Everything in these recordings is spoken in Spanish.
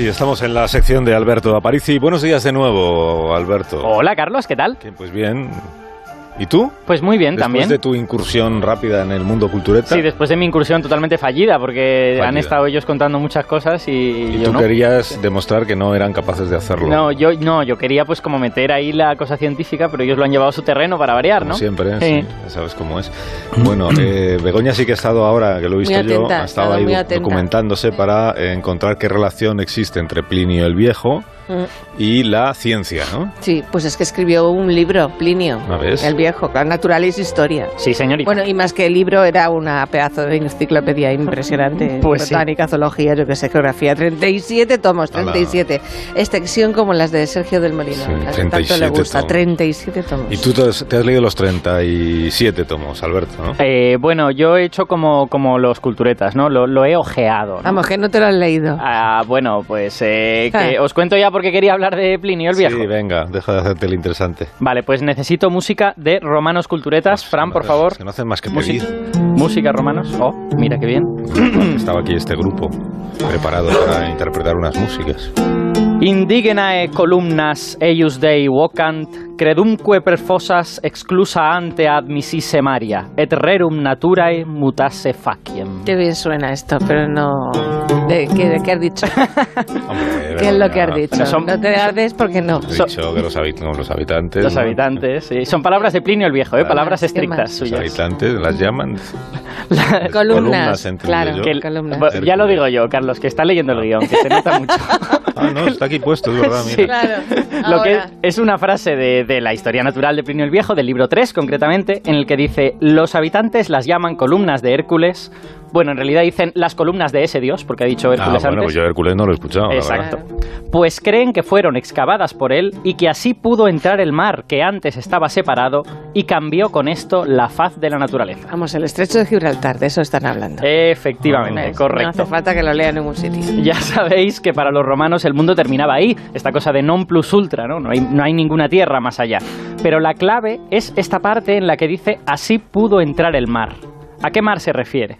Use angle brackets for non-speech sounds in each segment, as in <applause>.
Sí, estamos en la sección de Alberto Aparici. Buenos días de nuevo, Alberto. Hola, Carlos, ¿qué tal? pues bien, ¿Y tú? Pues muy bien después también. Después de tu incursión rápida en el mundo cultureta. Sí, después de mi incursión totalmente fallida, porque han estado ellos contando muchas cosas y, y yo tú no. querías demostrar que no eran capaces de hacerlo. No, yo no, yo quería pues como meter ahí la cosa científica, pero ellos lo han llevado a su terreno para variar, como ¿no? Siempre, sí. ya sabes cómo es. Bueno, eh, <clears throat> Begoña sí que ha estado ahora, que lo he visto atenta, yo, ha estado ahí atenta. documentándose para encontrar qué relación existe entre Plinio el Viejo y la ciencia, ¿no? Sí, pues es que escribió un libro, Plinio, ¿Ah, ves? el viejo, la naturaleza historia. Sí, señorita. Bueno, y más que el libro, era una pedazo de enciclopedia impresionante. <laughs> Pues sí. Botánica, zoología, yo que sé, geografía. 37 tomos, 37. Extensión como las de Sergio del Molino. Sí, las que tanto 37 le gusta, tomos. 37 tomos. Y tú te has, te has leído los 37 tomos, Alberto, ¿no? Eh, bueno, yo he hecho como, como los culturetas, ¿no? Lo, lo he ojeado. ¿no? Vamos, que no te lo has leído. Ah, bueno, pues eh, que Ah. os cuento ya porque quería hablar de Plinio el Viejo. Sí, venga, deja de hacerte el interesante. Vale, pues necesito música de romanos culturetas. Fran, por Es favor. que no hacen más que pedir. Música romanos. Oh, mira qué bien. Estaba aquí este grupo preparado para interpretar unas músicas. Indigenae columnas eius Dei vocant, credumque per fossas exclusa ante admississe Maria, et rerum naturae mutasse faciem. Qué bien suena esto, pero no... ¿De qué, de qué has dicho? <laughs> Hombre, ¿Qué es lo que has dicho? Son- No te ardes porque no. He dicho que los, habit- no, los habitantes. Los ¿no? habitantes, sí. Son palabras de Plinio el Viejo, ¿eh? Palabras ¿Qué estrictas más? Los suyas. habitantes las llaman. <laughs> Columnas, entiendo claro. yo. Que el- columnas. Ya lo digo yo, Carlos, que está leyendo el guion, que se nota mucho. <laughs> Ah, no, está aquí puesto, es verdad, Sí. mira. Claro. Lo que es, una frase de, de la historia natural de Plinio el Viejo, del libro 3 concretamente, en el que dice, los habitantes las llaman columnas de Hércules. Bueno, en realidad dicen las columnas de ese dios, porque ha dicho Ah, Hércules bueno, antes. pues yo Hércules no lo he escuchado. Exacto. Pues creen que fueron excavadas por él y que así pudo entrar el mar que antes estaba separado y cambió con esto la faz de la naturaleza. Vamos, el estrecho de Gibraltar, de eso están hablando. Efectivamente, ¿Ves? No correcto. hace falta que lo lea en ningún sitio. Ya sabéis que para los romanos el mundo terminaba ahí, esta cosa de non plus ultra, ¿no? No hay, no hay ninguna tierra más allá. Pero la clave es esta parte en la que dice así pudo entrar el mar. ¿A qué mar se refiere?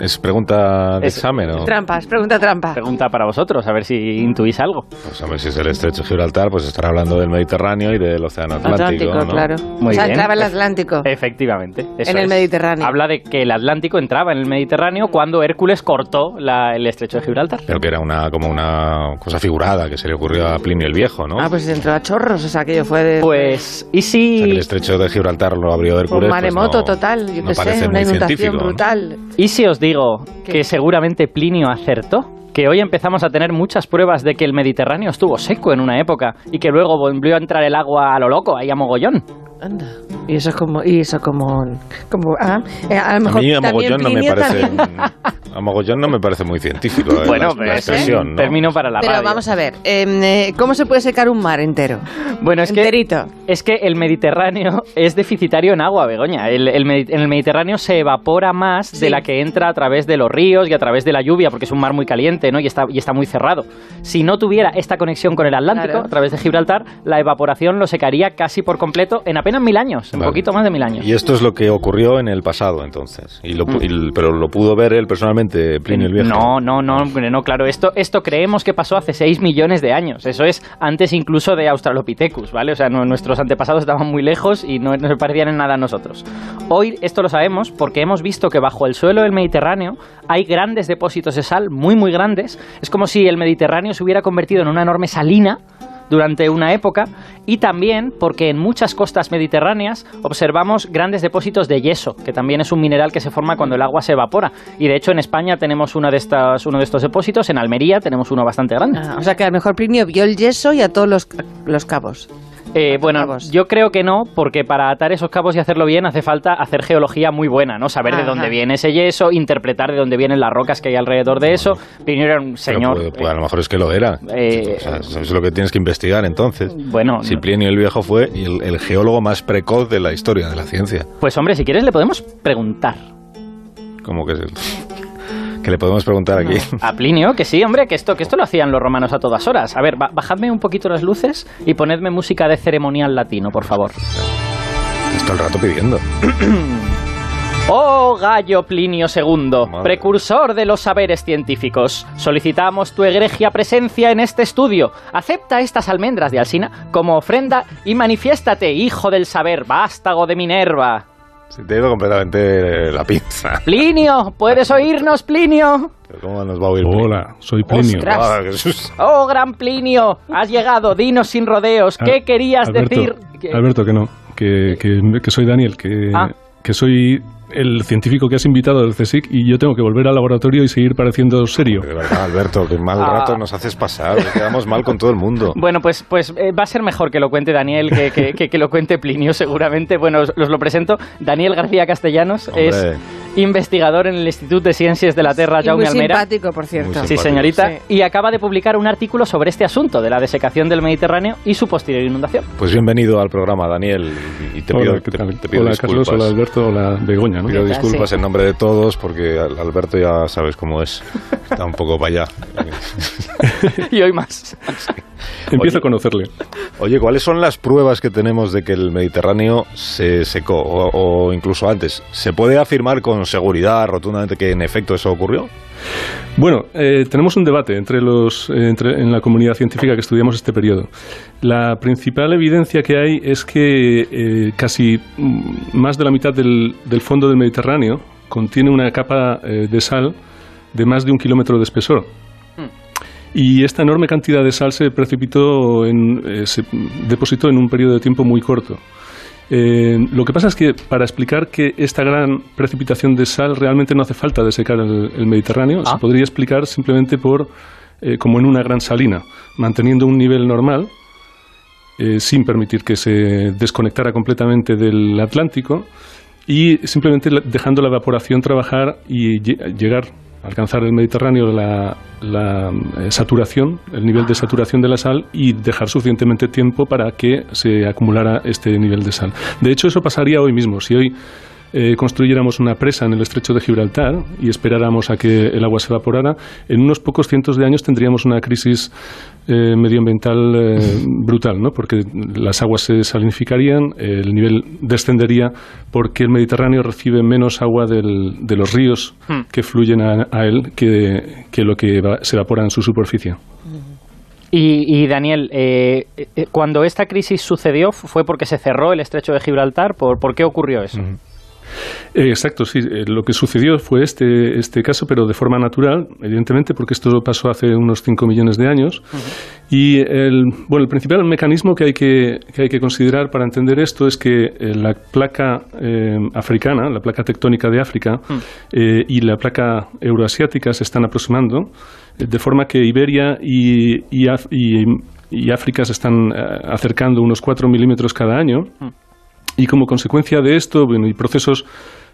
¿Es pregunta de Es- examen o...? Trampas, pregunta trampa. Pregunta para vosotros, a ver si intuís algo. Pues hombre, si es el estrecho de Gibraltar, pues estará hablando del Mediterráneo y del Océano Atlántico, Atlántico, ¿no? claro. Muy o sea, bien. entraba el Atlántico. Efectivamente. eso En el es. Mediterráneo. Habla de que el Atlántico entraba en el Mediterráneo cuando Hércules cortó la- el estrecho de Gibraltar. Pero que era una como una cosa figurada que se le ocurrió a Plinio el Viejo, ¿no? Ah, pues entró a chorros, o sea, aquello fue de... Pues, ¿y O sea, que si, el estrecho de Gibraltar lo abrió un Hércules. pues maremoto no- total, yo no qué parece sé, una muy inundación brutal. ¿y si os digo ¿Qué? que seguramente Plinio acertó? Que hoy empezamos a tener muchas pruebas de que el Mediterráneo estuvo seco en una época y que luego volvió a entrar el agua a lo loco, ahí a mogollón. Anda. Y eso es como... Y eso como... como ah, eh, a lo A mejor mí a también mogollón no me parece... <laughs> A mogollón no me parece muy científico eh, Bueno, la, pero la término para la Pero radio. vamos a ver, em, eh, ¿cómo se puede secar un mar entero? Bueno, es que, Enterito. es que el Mediterráneo <laughs> es deficitario en agua, Begoña. El, el en el Mediterráneo se evapora más Sí. de la que entra a través de los ríos y a través de la lluvia, porque es un mar muy caliente ¿no? y, está, y está muy cerrado. Si no tuviera esta conexión con el Atlántico, Claro. a través de Gibraltar, la evaporación lo secaría casi por completo en apenas mil años, un poquito más de mil años. Y esto es lo que ocurrió en el pasado, entonces. Y lo pu- y el- pero lo pudo ver él personalmente, Plinio el Viejo. No, no, no, no, claro. Esto, esto creemos que pasó hace 6 millones de años. Eso es antes incluso de Australopithecus, ¿vale? O sea, no- nuestros antepasados estaban muy lejos y no, no se parecían en nada a nosotros. Hoy esto lo sabemos porque hemos visto que bajo el suelo del Mediterráneo hay grandes depósitos de sal, muy, muy grandes. Es como si el Mediterráneo se hubiera convertido en una enorme salina durante una época y también porque en muchas costas mediterráneas observamos grandes depósitos de yeso, que también es un mineral que se forma cuando el agua se evapora. Y de hecho en España tenemos una de estas, uno de estos depósitos, en Almería tenemos uno bastante grande. Ah, o sea, que a lo mejor Plinio vio el yeso y a todos los, los cabos. Eh, bueno, cabos. yo creo que no, porque para atar esos cabos y hacerlo bien hace falta hacer geología muy buena, ¿no? Saber de Ajá. dónde viene ese yeso, interpretar de dónde vienen las rocas que hay alrededor de eso. Plinio era un Pero señor... puede- puede- a lo mejor es que lo era. Eh, O sea, eso es lo que tienes que investigar entonces. bueno, Si Plinio el Viejo fue el, el geólogo más precoz de la historia de la ciencia. pues hombre, si quieres le podemos preguntar. Como que, que le podemos preguntar aquí. A Plinio, que sí, hombre, que esto, que esto lo hacían los romanos a todas horas. A ver, ba- bajadme un poquito las luces y ponedme música de ceremonial latino, por favor. Esto el rato pidiendo. <clears throat> Oh gallo Plinio II, precursor de los saberes científicos, solicitamos tu egregia presencia en este estudio. Acepta estas almendras de Alsina como ofrenda y manifiéstate, hijo del saber, vástago de Minerva. Se te ha ido completamente la pinza. <laughs> Plinio, ¿puedes oírnos, Plinio? ¿Cómo nos va a oír? Hola, soy Plinio. Ah, oh, gran Plinio, has llegado, dinos sin rodeos. ¿Qué querías Alberto, decir? Alberto, que no, que, que, que soy Daniel, que, Ah. que soy el científico que has invitado del CSIC y yo tengo que volver al laboratorio y seguir pareciendo serio. De verdad, Alberto, qué mal Ah. rato nos haces pasar. Quedamos mal con todo el mundo. Bueno, pues, pues eh, va a ser mejor que lo cuente Daniel que, que, que- que lo cuente Plinio, seguramente. Bueno, os, os lo presento. Daniel García Castellanos Hombre. es investigador en el Instituto de Ciencias de la Tierra Y Jaume muy Almera. simpático, por cierto. Sí, señorita. Sí. Y acaba de publicar un artículo sobre este asunto de la desecación del Mediterráneo y su posterior inundación. Pues bienvenido al programa, Daniel. Y te pido, hola, ¿qué te- tal? te pido hola disculpas. Carlos, hola Alberto, hola Begoña, Pido disculpas Sí. en nombre de todos porque Al- Alberto ya sabes cómo es. Está un poco para allá. <laughs> y hoy más. Empiezo Oye. a conocerle. Oye, ¿cuáles son las pruebas que tenemos de que el Mediterráneo se secó? O, o incluso antes, ¿se puede afirmar con seguridad rotundamente que en efecto eso ocurrió? Bueno, eh, tenemos un debate entre los, eh, entre- en la comunidad científica que estudiamos este periodo. La principal evidencia que hay es que eh, casi mm, más de la mitad del, del fondo del Mediterráneo contiene una capa de sal de más de un kilómetro de espesor. Y esta enorme cantidad de sal se precipitó, en, eh, se depositó en un periodo de tiempo muy corto. Eh, lo que pasa es que para explicar que esta gran precipitación de sal realmente no hace falta desecar el, el Mediterráneo, Ah. se podría explicar simplemente por eh, como en una gran salina, manteniendo un nivel normal, eh, sin permitir que se desconectara completamente del Atlántico y simplemente dejando la evaporación trabajar y lle- llegar alcanzar el Mediterráneo la, la, eh, saturación, el nivel de saturación de la sal y dejar suficientemente tiempo para que se acumulara este nivel de sal. De hecho, eso pasaría hoy mismo. Si hoy eh, construyéramos una presa en el estrecho de Gibraltar y esperáramos a que el agua se evaporara, en unos pocos cientos de años tendríamos una crisis eh, medioambiental eh, <laughs> brutal, ¿no? porque las aguas se salinificarían, el nivel descendería porque el Mediterráneo recibe menos agua del- de los ríos Hmm. que fluyen a, a él que, que lo que va- se evapora en su superficie. Y, y, Daniel, eh, eh, cuando esta crisis sucedió, ¿fue porque se cerró el estrecho de Gibraltar? ¿Por, por qué ocurrió eso? Exacto, sí. Eh, Lo que sucedió fue este, este caso, pero de forma natural, evidentemente, porque esto pasó hace unos 5 millones de años. Y el, bueno, el principal mecanismo que hay que, que hay que considerar para entender esto es que eh, la placa eh, africana, la placa tectónica de África eh, y la placa euroasiática se están aproximando, eh, de forma que Iberia y, y, y- y África se están eh, acercando unos 4 milímetros cada año. Y como consecuencia de esto, bueno, y procesos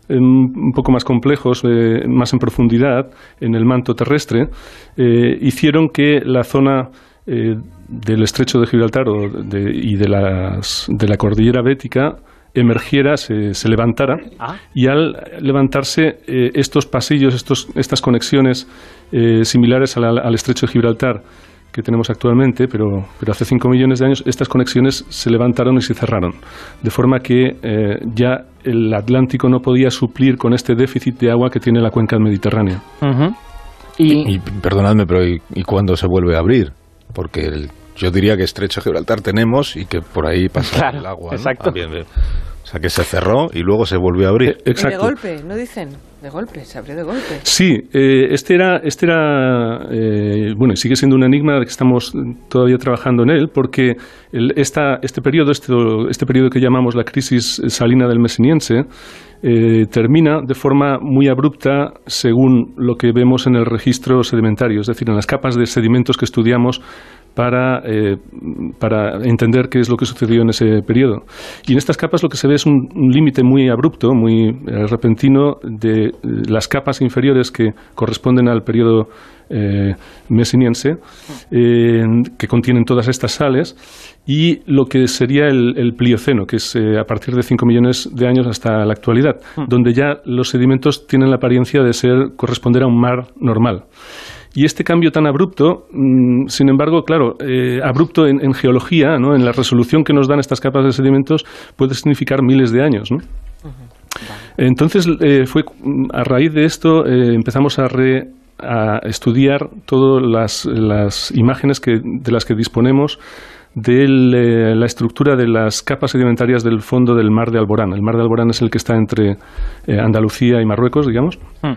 eh, un poco más complejos, eh, más en profundidad en el manto terrestre, eh, hicieron que la zona eh, del estrecho de Gibraltar o de- y de, las, de la cordillera bética emergiera, se, se levantara Ah. y al levantarse estos pasillos, estos, estas conexiones similares al estrecho de Gibraltar que tenemos actualmente, pero, pero hace 5 millones de años estas conexiones se levantaron y se cerraron, de forma que eh, ya el Atlántico no podía suplir con este déficit de agua que tiene la cuenca del Mediterráneo. Y, Y perdonadme, pero ¿y, y cuándo se vuelve a abrir? Porque el- yo diría que Estrecho Gibraltar tenemos y que por ahí pasa Claro, el agua. ¿no? exacto. Ah, bien, bien. O sea, que se cerró y luego se volvió a abrir. Eh, Y de Exacto. golpe, ¿no dicen? De golpe, se abrió de golpe. Sí, eh, este era, este era eh, bueno, y sigue siendo un enigma de que estamos todavía trabajando en él, porque el- esta, este periodo, este, este periodo que llamamos la crisis salina del Mesiniense, eh, termina de forma muy abrupta según lo que vemos en el registro sedimentario, es decir, en las capas de sedimentos que estudiamos para, eh, para entender qué es lo que sucedió en ese periodo. Y en estas capas lo que se ve es un, un límite muy abrupto, muy eh, repentino de eh, las capas inferiores que corresponden al periodo mesiniense, eh, que contienen todas estas sales, y lo que sería el, el Plioceno, que es a partir de 5 millones de años hasta la actualidad, donde ya los sedimentos tienen la apariencia de ser corresponder a un mar normal. Y este cambio tan abrupto, mm, sin embargo, claro, eh, abrupto en, en geología, ¿no? en la resolución que nos dan estas capas de sedimentos, puede significar miles de años. ¿no? Entonces, eh, fue a raíz de esto eh, empezamos a, a estudiar todas las, las imágenes que, de las que disponemos de la estructura de las capas sedimentarias del fondo del mar de Alborán. El mar de Alborán es el que está entre Andalucía y Marruecos, digamos. Hmm.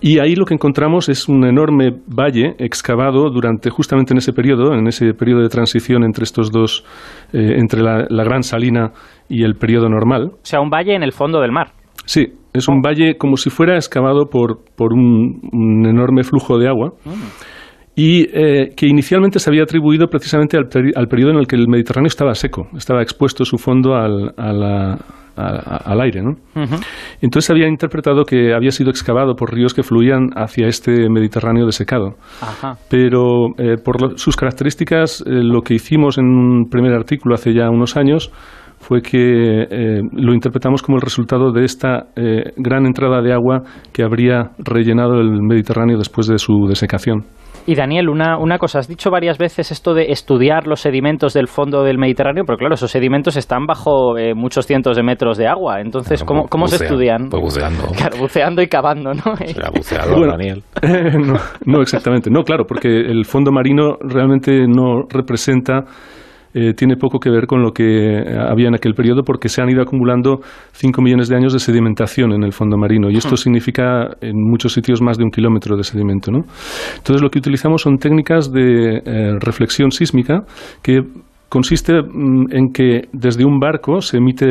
Y ahí lo que encontramos es un enorme valle excavado durante justamente en ese periodo, en ese periodo de transición entre estos dos, eh, entre la, gran salina y el periodo normal. O sea, un valle en el fondo del mar. Sí, es un valle como si fuera excavado por, por un, enorme flujo de agua. Y eh, que inicialmente se había atribuido precisamente al, al, periodo en el que el Mediterráneo estaba seco, estaba expuesto su fondo al, a la, al aire. ¿no? Entonces había interpretado que había sido excavado por ríos que fluían hacia este Mediterráneo desecado. Pero eh, por sus características, eh, lo que hicimos en un primer artículo hace ya unos años fue que eh, lo interpretamos como el resultado de esta gran entrada de agua que habría rellenado el Mediterráneo después de su desecación. Y Daniel, una, una cosa, has dicho varias veces esto de estudiar los sedimentos del fondo del Mediterráneo, pero claro, esos sedimentos están bajo eh, muchos cientos de metros de agua. Entonces, ¿cómo, cómo se estudian? Pues buceando. <laughs> Claro, buceando y cavando, ¿no? <laughs> Será buceador, <laughs> Daniel. no, no, exactamente. No, claro, porque el fondo marino realmente no representa eh, tiene poco que ver con lo que había en aquel periodo porque se han ido acumulando 5 millones de años de sedimentación en el fondo marino y esto significa en muchos sitios más de un kilómetro de sedimento. ¿no? Entonces lo que utilizamos son técnicas de eh, reflexión sísmica que consiste mm, en que desde un barco se emite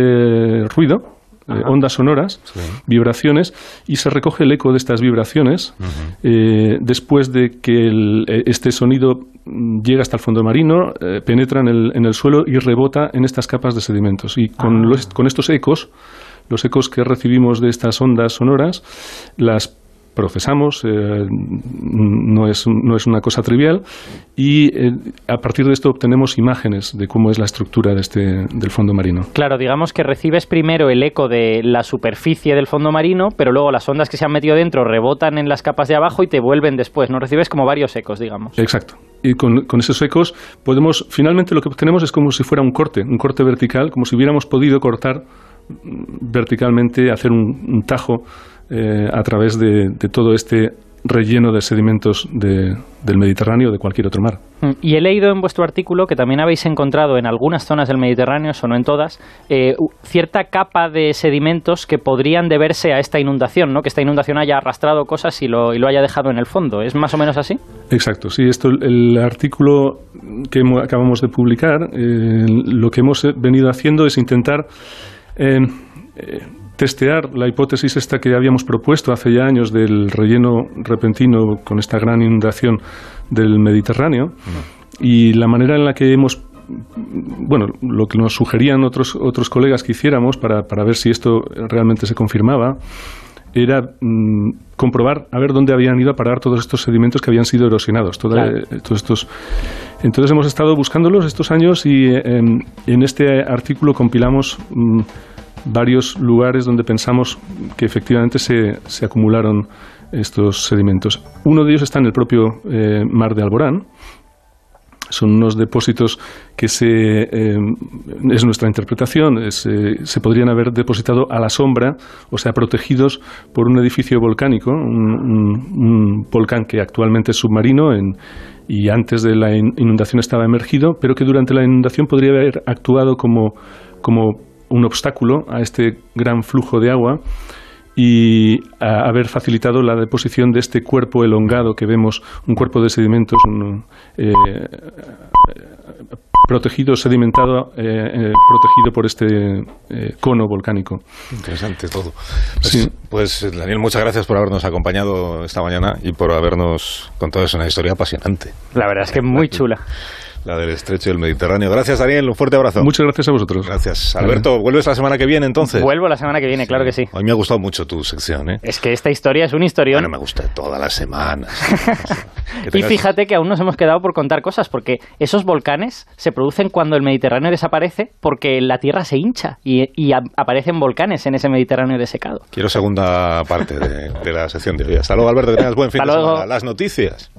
ruido, eh, ondas sonoras, vibraciones, y se recoge el eco de estas vibraciones eh, después de que eh, este sonido mm, llega hasta el fondo marino, penetra en el, en el, suelo y rebota en estas capas de sedimentos. Y con, ah. con estos ecos, los ecos que recibimos de estas ondas sonoras, las procesamos, eh, no, es, no es una cosa trivial, y eh, a partir de esto obtenemos imágenes de cómo es la estructura de este, del fondo marino. Claro, digamos que recibes primero el eco de la superficie del fondo marino, pero luego las ondas que se han metido dentro rebotan en las capas de abajo y te vuelven después, ¿no? Recibes como varios ecos, digamos. Exacto. Y con, con esos ecos podemos, finalmente lo que obtenemos es como si fuera un corte, un corte vertical, como si hubiéramos podido cortar verticalmente, hacer un tajo eh, a través de, todo este relleno de sedimentos del Mediterráneo o de cualquier otro mar. Mm, y he leído en vuestro artículo que también habéis encontrado en algunas zonas del Mediterráneo, o no en todas, eh, cierta capa de sedimentos que podrían deberse a esta inundación, ¿no? que esta inundación haya arrastrado cosas y lo, y lo haya dejado en el fondo. ¿Es más o menos así? Exacto, sí. Esto, el artículo que acabamos de publicar, eh, lo que hemos venido haciendo es intentar testear la hipótesis esta que habíamos propuesto hace ya años del relleno repentino con esta gran inundación del Mediterráneo y la manera en la que hemos bueno, lo que nos sugerían otros, otros colegas que hiciéramos para, para ver si esto realmente se confirmaba era mm, comprobar a ver dónde habían ido a parar todos estos sedimentos que habían sido erosionados. Eh, todos estos. Entonces hemos estado buscándolos estos años y em, en este artículo compilamos mm, varios lugares donde pensamos que efectivamente se, se acumularon estos sedimentos. Uno de ellos está en el propio eh, mar de Alborán. Son unos depósitos que se, eh, es nuestra interpretación, eh, se podrían haber depositado a la sombra, o sea, protegidos por un edificio volcánico, un, volcán que actualmente es submarino y antes de la inundación estaba emergido, pero que durante la inundación podría haber actuado como, como un obstáculo a este gran flujo de agua y haber facilitado la deposición de este cuerpo elongado que vemos, un cuerpo de sedimentos eh, protegido, sedimentado, eh, eh, protegido por este cono volcánico. Interesante todo. Pues, pues, Daniel, muchas gracias por habernos acompañado esta mañana y por habernos contado una historia apasionante. La verdad es que muy chula la del estrecho del Mediterráneo. Gracias, Daniel. Un fuerte abrazo. Muchas gracias a vosotros. Gracias. Alberto, ¿vuelves la semana que viene entonces? Vuelvo la semana que viene, claro que sí. A mí me ha gustado mucho tu sección, ¿eh? Es que esta historia es una historia. Bueno, me gusta todas las semanas. <laughs> Y fíjate que aún nos hemos quedado por contar cosas, porque esos volcanes se producen cuando el Mediterráneo desaparece, porque la Tierra se hincha y, aparecen volcanes en ese Mediterráneo desecado. Quiero segunda parte de, la sección de hoy. Hasta luego, Alberto, que tengas buen fin de semana. Las noticias.